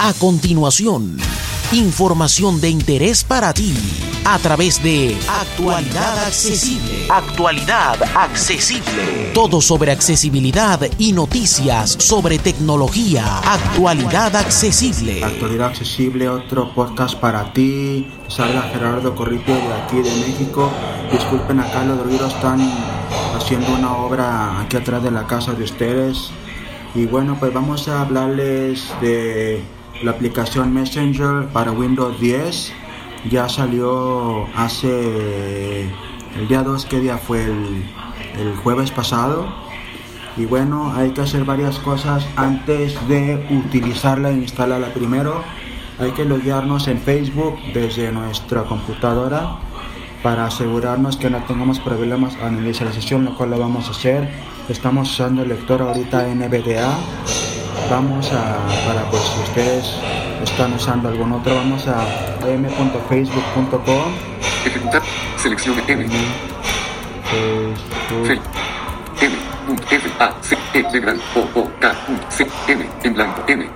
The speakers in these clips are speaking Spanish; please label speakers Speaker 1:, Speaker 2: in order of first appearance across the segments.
Speaker 1: A continuación, información de interés para ti a través de Actualidad Accesible. Actualidad Accesible. Todo sobre accesibilidad y noticias sobre tecnología. Actualidad Accesible.
Speaker 2: Actualidad Accesible, otro podcast para ti. Salga Gerardo Corripio de aquí de México. Disculpen acá los ruidos, están haciendo una obra aquí atrás de la casa de ustedes. Y bueno, pues vamos a hablarles de la aplicación Messenger para Windows 10 ya salió hace el día 2, que día fue el, el jueves pasado. Y bueno, hay que hacer varias cosas antes de utilizarla e instalarla primero. Hay que loguearnos en Facebook desde nuestra computadora para asegurarnos que no tengamos problemas a la inicialización, lo cual lo vamos a hacer. Estamos usando el lector ahorita NVDA. Vamos a, para pues si ustedes están usando algún otro, vamos a m.facebook.com.
Speaker 3: Ejecutar. Selección M.
Speaker 2: Facebook.
Speaker 3: M. F A C E de gran O O K C M en blanco M.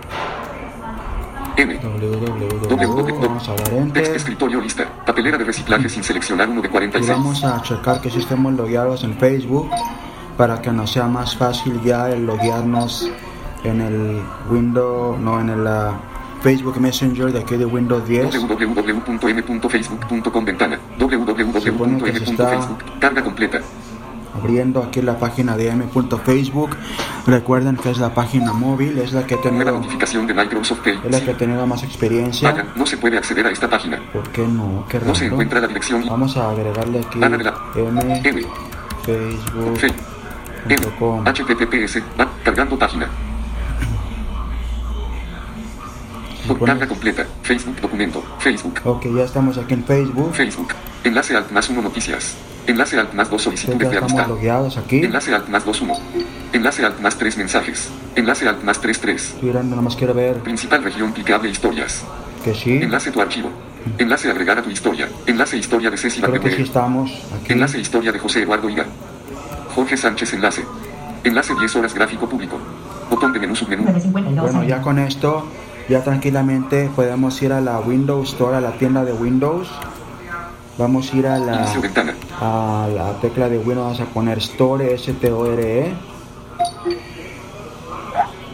Speaker 3: M.
Speaker 2: www. Vamos a dar
Speaker 3: Text
Speaker 2: enter.
Speaker 3: escritorio lista. Papelera de reciclaje sin seleccionar uno de
Speaker 2: Y
Speaker 3: 46.
Speaker 2: vamos a checar que sí estemos logueados en Facebook para que nos sea más fácil ya el loguearnos en el Windows, no en el ah, Facebook Messenger de aquí de Windows 10.
Speaker 3: www.m.facebook.com ventana. Www.m.facebook. Carga completa.
Speaker 2: Abriendo aquí la página de m.facebook. Recuerden que es la página móvil, es la que he tenido,
Speaker 3: notificación de Microsoft
Speaker 2: es la que he tenido más experiencia.
Speaker 3: Vaya, no se puede acceder a esta página.
Speaker 2: ¿Por qué no? Qué
Speaker 3: No se
Speaker 2: raro.
Speaker 3: encuentra la dirección.
Speaker 2: Vamos a agregarle aquí
Speaker 3: la
Speaker 2: m
Speaker 3: M. Fe. M. HTTPS. Va. Cargando página. Carga completa. Facebook documento. Facebook.
Speaker 2: Ok, ya estamos aquí en Facebook.
Speaker 3: Facebook. Enlace alt más 1 noticias. Enlace alt más 2
Speaker 2: Entonces
Speaker 3: solicitudes de
Speaker 2: estamos
Speaker 3: amistad.
Speaker 2: logueados aquí.
Speaker 3: Enlace alt más 2 1. Enlace alt más 3 mensajes. Enlace alt más 3 3.
Speaker 2: Estoy mirando, nada más quiero ver
Speaker 3: Principal región clicable historias.
Speaker 2: que sí.
Speaker 3: Enlace tu archivo. Enlace agregar a tu historia. Enlace historia de Ceci
Speaker 2: Creo que sí estamos aquí.
Speaker 3: Enlace historia de José Eduardo Higa. Jorge Sánchez enlace. Enlace 10 horas gráfico público. Botón de menú submenú.
Speaker 2: Bueno, ya con esto, ya tranquilamente podemos ir a la Windows Store, a la tienda de Windows. Vamos a ir a la, a la tecla de Windows, vamos a poner Store, S-T-O-R-E.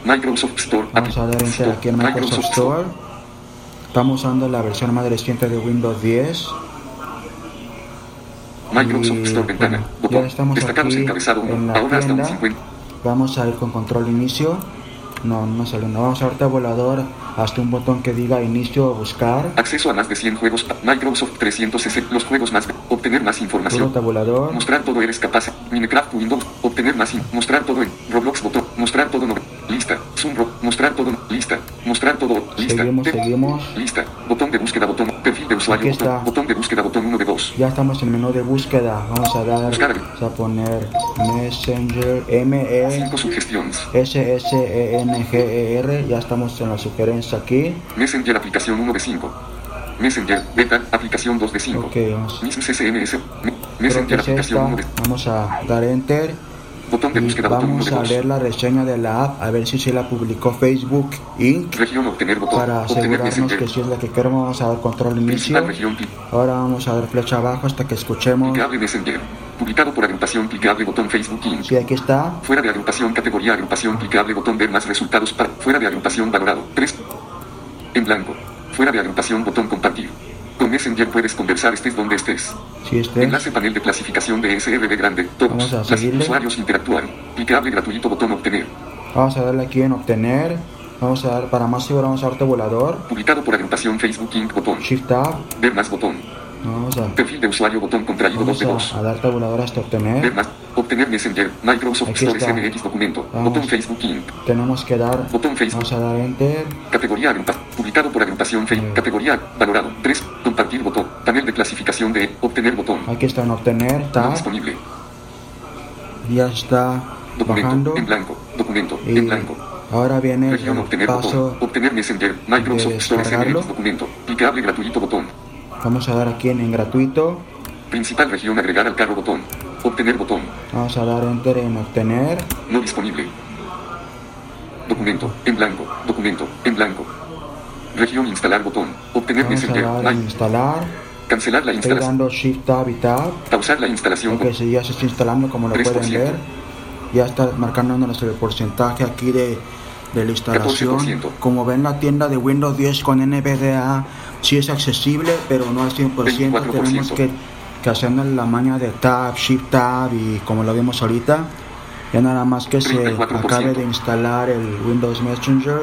Speaker 3: Microsoft Store.
Speaker 2: Vamos a dar enter aquí en Microsoft Store. Estamos usando la versión más reciente de Windows 10.
Speaker 3: Microsoft Store ventana.
Speaker 2: bueno, ya estamos aquí en
Speaker 3: 1.
Speaker 2: la tienda.
Speaker 3: 50.
Speaker 2: Vamos a ir con control inicio. No, no sale. No vamos a ahorita volador hasta un botón que diga inicio o buscar.
Speaker 3: Acceso a más de 100 juegos. Microsoft 360. Los juegos más. Obtener más información.
Speaker 2: tabulador.
Speaker 3: Mostrar todo eres capaz. Minecraft Windows. Obtener más. Mostrar todo en Roblox botón. Mostrar todo no. Lista. Zoom Mostrar todo. no. Lista. Mostrar todo. Lista.
Speaker 2: Seguimos,
Speaker 3: Te-
Speaker 2: seguimos.
Speaker 3: Lista. Botón de búsqueda. Botón. Perfil de usuario.
Speaker 2: Aquí
Speaker 3: Botón.
Speaker 2: está.
Speaker 3: Botón de búsqueda. Botón 1 de 2.
Speaker 2: Ya estamos en el menú de búsqueda. Vamos a dar,
Speaker 3: Buscar.
Speaker 2: vamos a poner Messenger M E
Speaker 3: 5 sugestiones.
Speaker 2: S S E N G E R. Ya estamos en la sugerencia aquí.
Speaker 3: Messenger aplicación 1 de 5. Messenger beta aplicación 2 de 5.
Speaker 2: Ok, vamos.
Speaker 3: CSMS. Messenger
Speaker 2: es
Speaker 3: aplicación 1
Speaker 2: esta.
Speaker 3: de
Speaker 2: Vamos a dar enter.
Speaker 3: Botón de búsqueda. Botón 1
Speaker 2: vamos a
Speaker 3: 2.
Speaker 2: leer la reseña de la app. A ver si se la publicó Facebook Inc.
Speaker 3: Región obtener botón.
Speaker 2: Para asegurarnos que si es la que queremos, vamos a dar control inicio.
Speaker 3: región
Speaker 2: Ahora vamos a dar flecha abajo hasta que escuchemos.
Speaker 3: clicable Messenger. Publicado por agrupación clicable botón Facebook Inc.
Speaker 2: Sí, aquí está.
Speaker 3: Fuera de agrupación categoría agrupación clicable botón ver más resultados para fuera de agrupación valorado 3 en blanco fuera de agrupación botón compartir con Messenger puedes conversar estés donde estés
Speaker 2: Sí, este.
Speaker 3: enlace panel de clasificación de SRB grande todos
Speaker 2: Vamos a
Speaker 3: Las
Speaker 2: seguirle.
Speaker 3: usuarios interactuar clicable gratuito botón obtener
Speaker 2: Vamos a darle aquí en obtener. Vamos a dar para más seguro, vamos a dar tabulador.
Speaker 3: publicado por agrupación Facebook Inc botón
Speaker 2: Shift Tab.
Speaker 3: ver más botón
Speaker 2: Vamos a,
Speaker 3: perfil de usuario botón contraído 2
Speaker 2: vamos
Speaker 3: de 2
Speaker 2: a, a dar tabulador hasta
Speaker 3: ver
Speaker 2: obtener.
Speaker 3: más obtener Messenger Microsoft
Speaker 2: Aquí
Speaker 3: Store
Speaker 2: está.
Speaker 3: SMX documento
Speaker 2: Vamos.
Speaker 3: botón Facebook Inc
Speaker 2: Tenemos que dar.
Speaker 3: Botón Facebook.
Speaker 2: Vamos a dar enter.
Speaker 3: Categoría agrupa, publicado por agrupación Facebook. Categoría valorado. 3. Compartir botón. Panel de clasificación de obtener botón.
Speaker 2: Aquí está en obtener. Tab.
Speaker 3: disponible.
Speaker 2: Ya está
Speaker 3: Documento
Speaker 2: bajando.
Speaker 3: en blanco. Documento
Speaker 2: Y
Speaker 3: en blanco.
Speaker 2: ahora viene el
Speaker 3: obtener botón.
Speaker 2: paso.
Speaker 3: Obtener Messenger. Microsoft Store. SMX documento. Clicable gratuito botón.
Speaker 2: Vamos a dar aquí en, en gratuito.
Speaker 3: Principal región agregar al carro botón. Obtener botón.
Speaker 2: Vamos a dar enter en obtener.
Speaker 3: No disponible. Documento en blanco. Documento en blanco. Región instalar botón. Obtener
Speaker 2: Vamos a
Speaker 3: Messenger.
Speaker 2: dar en
Speaker 3: Line.
Speaker 2: instalar.
Speaker 3: Cancelar la
Speaker 2: Estoy
Speaker 3: instalación.
Speaker 2: dando Shift Tab y Tab.
Speaker 3: Pausar la instalación.
Speaker 2: Ok, si ya se está instalando como lo
Speaker 3: 3%.
Speaker 2: pueden ver. Ya está marcándonos el porcentaje aquí de, de la instalación.
Speaker 3: 14%.
Speaker 2: Como ven la tienda de Windows 10 con NVDA sí es accesible, pero no al 100%.
Speaker 3: 24%.
Speaker 2: Tenemos que, que hacernos la maña de Tab, Shift Tab y como lo vimos ahorita. Ya nada más que se
Speaker 3: 34%.
Speaker 2: acabe de instalar el Windows Messenger.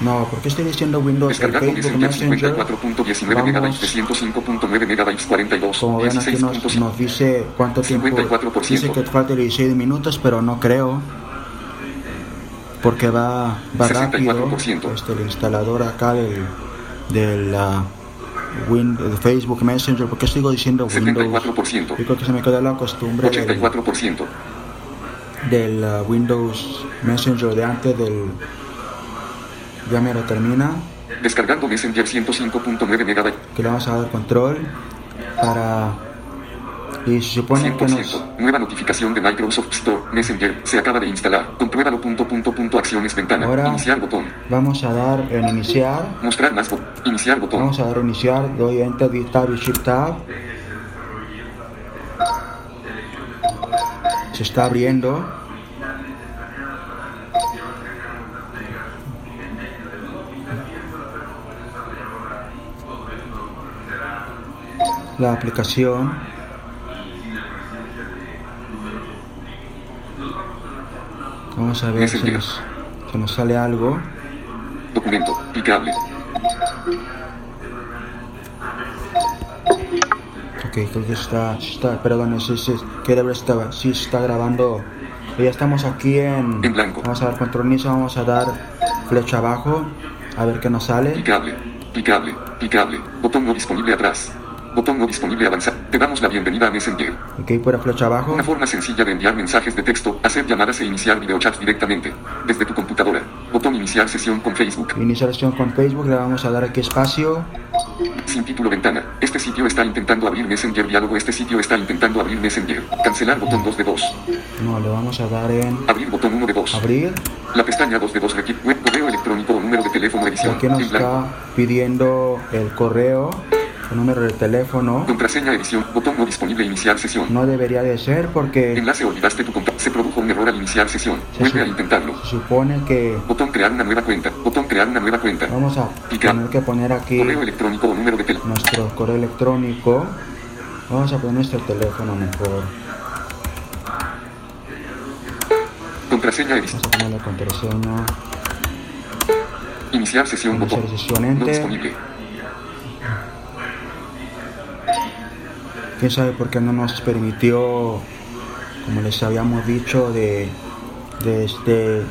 Speaker 2: No, ¿por qué estoy diciendo Windows? El Facebook
Speaker 3: Messenger
Speaker 2: Messenger.
Speaker 3: 54.19 megabytes de 105.9 megabytes 42.
Speaker 2: Como ven aquí nos,
Speaker 3: 16.5.
Speaker 2: nos dice cuánto tiempo
Speaker 3: 54%.
Speaker 2: dice que falta 16 minutos pero no creo porque va, va rápido
Speaker 3: 64%.
Speaker 2: este, el instalador acá del, del Win- de Facebook Messenger porque sigo diciendo Windows
Speaker 3: 74%.
Speaker 2: yo creo que se me quedó la costumbre del,
Speaker 3: 84%.
Speaker 2: del ah, Windows Messenger de antes del ya me lo termina
Speaker 3: Descargando Messenger 105.9 megabytes.
Speaker 2: que le vamos a dar control para y se supone que nos
Speaker 3: 100%. Nueva notificación de Microsoft Store. Messenger. Se acaba de instalar. Compruébalo. Punto, punto, punto. Acciones. Ventana.
Speaker 2: Ahora-
Speaker 3: Iniciar botón.
Speaker 2: vamos a dar en iniciar
Speaker 3: Mostrar más. bo- Iniciar botón.
Speaker 2: Vamos a dar a iniciar, doy Enter, Tab y Shift Tab. Se está abriendo. La aplicación. Vamos a ver si nos, si nos sale algo.
Speaker 3: Documento. Picable.
Speaker 2: Ok, creo que está, está perdón, sí, sí, si está, sí está grabando. Ya estamos aquí en,
Speaker 3: En blanco.
Speaker 2: Vamos a dar control inicio, vamos a dar flecha abajo, a ver qué nos sale.
Speaker 3: Picable. Picable. Picable. Botón no disponible atrás. Botón no disponible avanzar. Te damos la bienvenida a Messenger.
Speaker 2: Ok, pura flecha abajo.
Speaker 3: Una forma sencilla de enviar mensajes de texto, hacer llamadas e iniciar videochats directamente. Desde tu computadora. Botón iniciar sesión con Facebook.
Speaker 2: Iniciar sesión con Facebook, le vamos a dar aquí espacio.
Speaker 3: Sin título ventana. Este sitio está intentando abrir Messenger diálogo. Este sitio está intentando abrir Messenger. Cancelar botón 2 de 2.
Speaker 2: No, le vamos a dar en
Speaker 3: Abrir botón 1 de 2.
Speaker 2: abrir.
Speaker 3: La pestaña 2 de 2 requiere web, correo electrónico o número de teléfono edición.
Speaker 2: aquí nos está pidiendo el correo, número de teléfono.
Speaker 3: Contraseña edición. Botón no disponible iniciar sesión.
Speaker 2: No debería de ser porque
Speaker 3: Enlace olvidaste tu contacto. Se produjo un error al iniciar sesión.
Speaker 2: Se
Speaker 3: Vuelve a intentarlo.
Speaker 2: se supone que
Speaker 3: Botón crear una nueva cuenta. Botón crear una nueva cuenta.
Speaker 2: vamos a tener que poner aquí
Speaker 3: Correo electrónico o número de teléfono.
Speaker 2: nuestro correo electrónico. Vamos a poner nuestro teléfono mejor.
Speaker 3: Contraseña edición.
Speaker 2: Vamos a poner la contraseña.
Speaker 3: Iniciar sesión.
Speaker 2: Iniciar
Speaker 3: Botón.
Speaker 2: sesión,
Speaker 3: No disponible.
Speaker 2: Quién sabe por qué no nos permitió, como les habíamos dicho, de, de este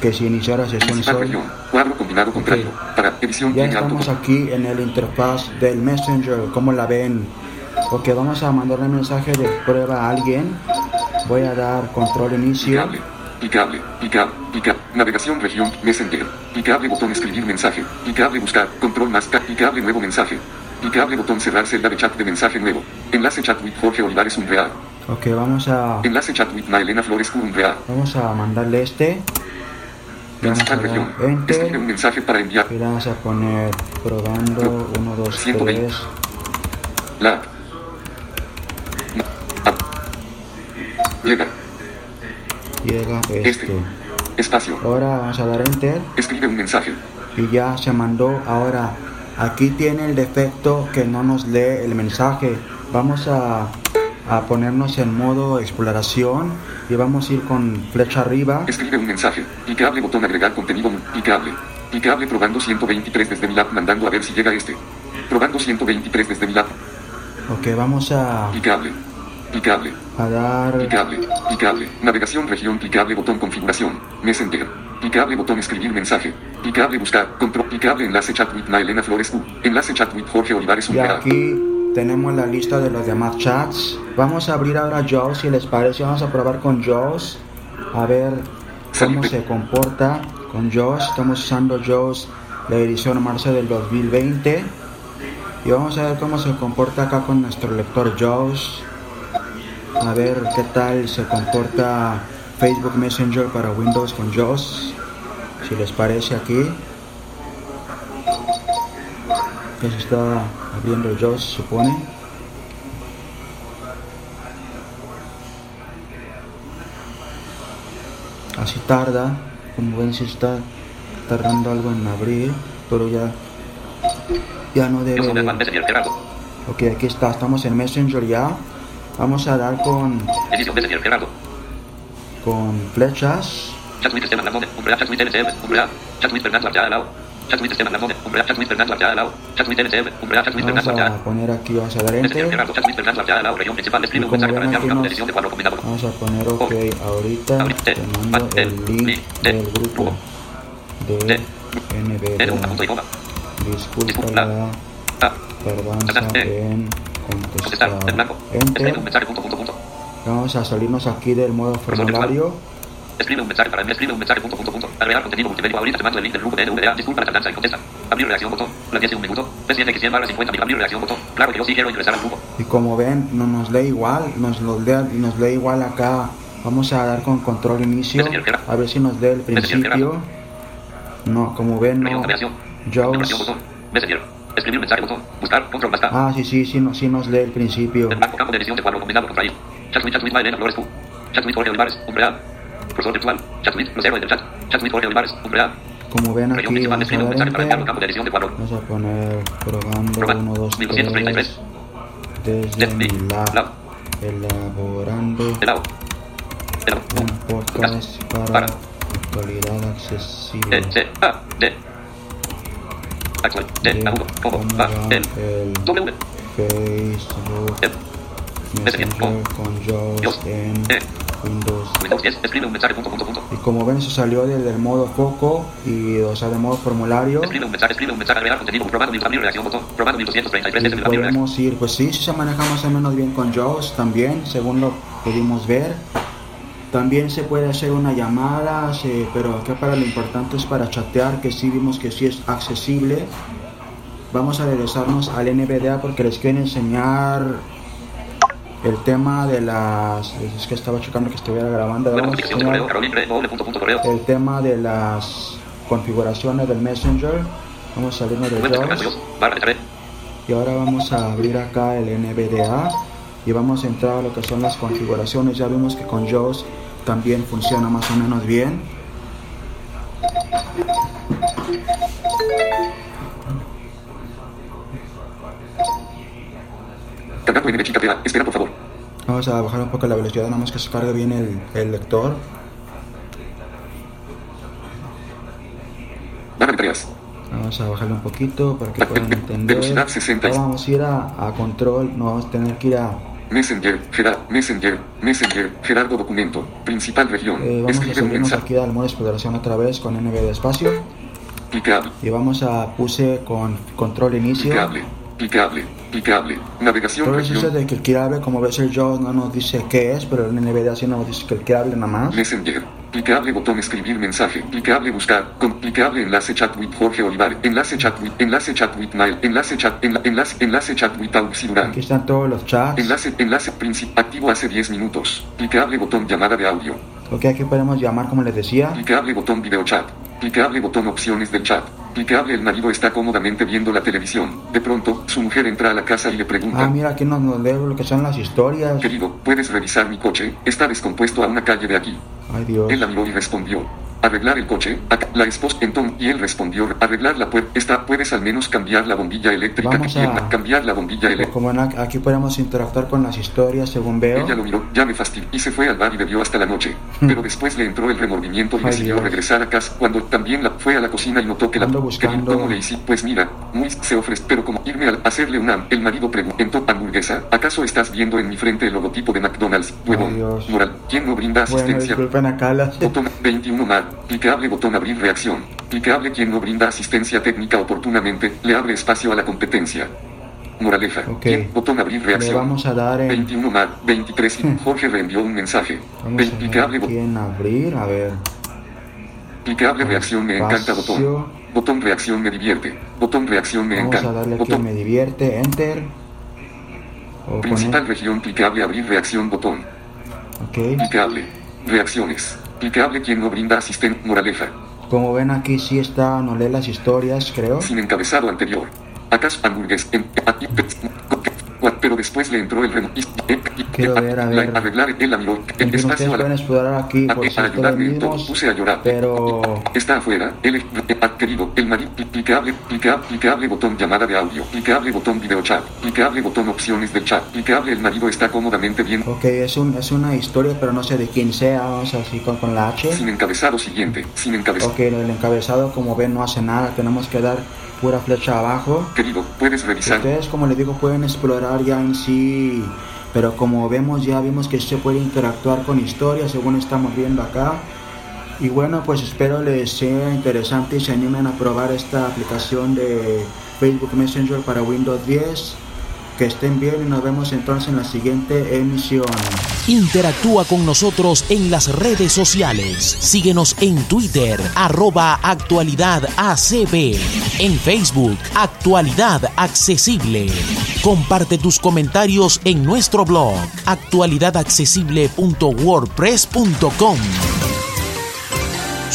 Speaker 2: que se iniciara sesión
Speaker 3: región. Cuadro combinado contrario. Para edición
Speaker 2: Ya estamos aquí en el interfaz del Messenger, como la ven. Ok, vamos a mandarle mensaje de prueba a alguien. Voy a dar control inicio.
Speaker 3: Picable. Picable. Picable. Picable. Navegación región. Messenger. Picable botón escribir mensaje. Picable buscar. Control más. ca- Picable nuevo mensaje. Picable botón cerrar celda de chat de mensaje nuevo. Enlace chat with Jorge Olivares Unreal.
Speaker 2: Ok, vamos a
Speaker 3: Enlace chat with Maelena Flores Unreal.
Speaker 2: vamos a mandarle este.
Speaker 3: Principal región. Escribe un mensaje para enviar.
Speaker 2: Y vamos a poner probando 1, 2,
Speaker 3: 120.
Speaker 2: 3.
Speaker 3: La. Llega.
Speaker 2: Llega
Speaker 3: Este.
Speaker 2: esto.
Speaker 3: Espacio.
Speaker 2: Ahora vamos a dar enter.
Speaker 3: Escribe un mensaje.
Speaker 2: y ya se mandó. Ahora, aquí tiene el defecto que no nos lee el mensaje. Vamos a, a ponernos en modo exploración y vamos a ir con flecha arriba.
Speaker 3: Escribe un mensaje. Picable botón agregar contenido. Picable. Picable probando 123 desde mi lab mandando a ver si llega este. Probando 123 desde mi lab.
Speaker 2: Ok, vamos a,
Speaker 3: Picable. Picable.
Speaker 2: a dar.
Speaker 3: Picable. Picable. Navegación región. Picable botón configuración. Messenger. Picable botón escribir mensaje. Picable buscar. Control. Picable enlace chat with Maelena Flores U. Enlace chat with Jorge Olivares
Speaker 2: Y aquí tenemos la lista de los demás chats. Vamos a abrir ahora Jaws si les parece. Vamos a probar con Jaws. A ver cómo
Speaker 3: Salite.
Speaker 2: se comporta con Jaws. Estamos usando Jaws la edición marzo del 2020. Y vamos a ver cómo se comporta acá con nuestro lector Jaws. A ver qué tal se comporta Facebook Messenger para Windows con Jaws. Si les parece aquí. Ya se está abriendo el se supone. Así tarda, como ven, se está tardando algo en abrir, pero ya, ya no debe de... Ok, aquí está, estamos en Messenger ya. Vamos a dar con. Con flechas. Vamos a poner aquí, vamos a dar enter.
Speaker 4: combinado.
Speaker 2: Vamos a poner ok ahorita. Te mando el link del grupo de. Disculpa la tardanza en
Speaker 4: Contestar.
Speaker 2: Enter. Vamos a salirnos aquí del modo formulario.
Speaker 4: Escribe un mensaje para enviar. Escribe un mensaje punto punto punto. Agregar contenido multimedia. Ahorita te mando el link del grupo de NVDA. Disculpa la tardanza y contesta. Abrir reacción botón. La 10 de un minuto. Ves bien que 100 barra 50 mil. Abrir reacción botón. Claro que yo sí quiero ingresar al grupo.
Speaker 2: Y como ven, no nos lee igual, nos, lo lee, nos lee igual acá. Vamos a dar con control inicio, a ver si nos lee el principio. No, como ven, no. Jaws.
Speaker 4: Escribir mensaje botón. Buscar. Control K.
Speaker 2: Ah, sí, sí, sí, no, sí nos lee el principio.
Speaker 4: Blanco campo de edición de cuadro combinado contraído. Chatwit, Chatwit, Maelena Flores Q. Chatwit, Jorge Olivares, Umbreal. Virtual. Chatwit, los héroes del chat. Chatwit, Jorge Olivares, Umbreal.
Speaker 2: Como ven aquí, vamos a
Speaker 4: mensaje para enviar
Speaker 2: dar
Speaker 4: un campo de
Speaker 2: enter.
Speaker 4: edición de cuadro.
Speaker 2: Vamos a poner probando
Speaker 4: Probando.
Speaker 2: 1, 2,
Speaker 4: 1233.
Speaker 2: 3 desde elaborando un podcast para actualidad accesible. De.
Speaker 4: Como.
Speaker 2: va el. Facebook Con Jaws en
Speaker 4: E.
Speaker 2: Windows.
Speaker 4: Windows 10. Escribe un mensaje punto punto punto.
Speaker 2: Y como ven, se salió del, del modo foco y, o sea, del modo formulario.
Speaker 4: Escribe un mensaje, escribe un mensaje, agregar contenido, probando mil, abrir reacción, botón, probando 1233,
Speaker 2: Y podemos ir, pues sí, sí se maneja más o menos bien con Jaws también, según lo pudimos ver. También se puede hacer una llamada, se- pero acá para lo importante es para chatear, que sí vimos que sí es accesible. Vamos a regresarnos al NVDA porque les quiero enseñar el tema de las... Es que estaba checando que estuviera grabando.
Speaker 4: Correo, punto punto correo.
Speaker 2: el tema de las configuraciones del Messenger. Vamos a salirnos de Jaws. Y ahora vamos a abrir acá el NVDA y vamos a entrar a lo que son las configuraciones. Ya vimos que con JAWS también funciona más o menos bien.
Speaker 3: NB. Espera por favor.
Speaker 2: Vamos a bajar un poco la velocidad, nada más que se cargue bien el, el lector.
Speaker 3: Barra de tareas.
Speaker 2: Vamos a bajarle un poquito para que puedan entender.
Speaker 3: Velocidad 60.
Speaker 2: Ahora vamos a ir a, a control, no vamos a tener que ir a...
Speaker 3: Messenger. Gerard. Messenger. Messenger. Gerardo documento. Principal región.
Speaker 2: eh, vamos a
Speaker 3: Escribe un
Speaker 2: salirnos aquí al modo de exploración otra vez con NVDA espacio.
Speaker 3: Clicable.
Speaker 2: Y vamos a puse con control inicio.
Speaker 3: Clicable. Clicable. Clicable. Navegación
Speaker 2: eso
Speaker 3: región.
Speaker 2: de que el clicable, como ves el JAWS no nos dice qué es, pero en NVDA sí nos dice que el clicable nada más.
Speaker 3: Messenger. Clicable botón escribir mensaje. Clicable buscar. Con clicable enlace chat with Jorge Olivares. Enlace chat with. Enlace chat with Mail. Enlace chat. enla- enlace, enlace chat with Auxi Durán.
Speaker 2: Aquí están todos los chats.
Speaker 3: Enlace, enlace principal. Activo hace 10 minutos. Clicable botón llamada de audio.
Speaker 2: Ok, aquí podemos llamar como les decía.
Speaker 3: Clicable botón video chat. Clicable botón opciones del chat. Clicable el marido está cómodamente viendo la televisión. De pronto, su mujer entra a la casa y le pregunta.
Speaker 2: Ah, mira, aquí nos, nos lee lo que son las historias.
Speaker 3: Querido, ¿puedes revisar mi coche? Está descompuesto a una calle de aquí.
Speaker 2: Ay, Dios.
Speaker 3: Él la miró y respondió. Arreglar el coche, la esposa entonces y él respondió, arreglar la puerta, está, puedes al menos cambiar la bombilla eléctrica
Speaker 2: Vamos
Speaker 3: que
Speaker 2: a-
Speaker 3: cambiar la bombilla eléctrica.
Speaker 2: Como aquí podemos interactuar con las historias según veo.
Speaker 3: Ella lo miró, ya me fastidió, y se fue al bar y bebió hasta la noche. Pero después le entró el remordimiento y
Speaker 2: Hmm. Ay,
Speaker 3: decidió
Speaker 2: Dios.
Speaker 3: regresar a casa, cuando también la, fue a la cocina y notó que la...
Speaker 2: Ando buscando-
Speaker 3: ¿Cómo le hice? Pues mira, muy se ofrece, pero como irme a hacerle una... El marido preguntó, hamburguesa, ¿acaso estás viendo en mi frente el logotipo de McDonald's? Huevón, moral, ¿quién no brinda
Speaker 2: Bueno,
Speaker 3: asistencia?
Speaker 2: disculpen acá las...
Speaker 3: Botón 21 más. Clicable botón abrir reacción. Clicable quien no brinda asistencia técnica oportunamente, le abre espacio a la competencia. Moraleja.
Speaker 2: Ok.
Speaker 3: Quien- botón abrir
Speaker 2: Le
Speaker 3: reacción.
Speaker 2: vamos a dar en...
Speaker 3: 21 más. 23 y Jorge reenvió un mensaje.
Speaker 2: Vamos
Speaker 3: Ven,
Speaker 2: a ver
Speaker 3: Clicable, bo-
Speaker 2: aquí en abrir, a ver.
Speaker 3: clicable reacción me encanta botón. Botón reacción me divierte. Botón reacción me
Speaker 2: Vamos
Speaker 3: encanta.
Speaker 2: a darle aquí
Speaker 3: Botón
Speaker 2: me divierte, enter. O
Speaker 3: principal
Speaker 2: poner...
Speaker 3: región clicable abrir reacción botón.
Speaker 2: Ok.
Speaker 3: Clicable. Reacciones. Clicable quien no brinda asistencia. Moraleja.
Speaker 2: Como ven aquí sí está, no lee las historias, creo.
Speaker 3: Sin encabezado anterior. Acaso hamburgues en, pero después le entró el remo
Speaker 2: Quiero ver, a ver.
Speaker 3: arreglar el amigo el espacio
Speaker 2: pueden explorar aquí por mismos,
Speaker 3: puse a llorar
Speaker 2: pero
Speaker 3: está afuera el ha querido el marido clicable clicable botón llamada de audio clicable botón video chat clicable botón opciones del chat clicable el marido está cómodamente bien
Speaker 2: ok, es, un, es una historia, pero no sé de quién sea, vamos así con, con la H.
Speaker 3: sin encabezado siguiente sin encabezado
Speaker 2: Ok, el encabezado, como ven, no hace nada, tenemos que dar pura flecha abajo.
Speaker 3: querido puedes revisar
Speaker 2: Ustedes, como les digo, pueden explorar ya en sí, pero como vemos, ya vimos que se puede interactuar con historias, según estamos viendo acá. Y bueno, pues espero les sea interesante y se animen a probar esta aplicación de Facebook Messenger para Windows 10. Que estén bien y nos vemos entonces en la siguiente emisión.
Speaker 1: Interactúa con nosotros en las redes sociales. Síguenos en Twitter, arroba actualidad ACB. En Facebook, Actualidad Accesible. Comparte tus comentarios en nuestro blog, actualidadaccesible.wordpress.com.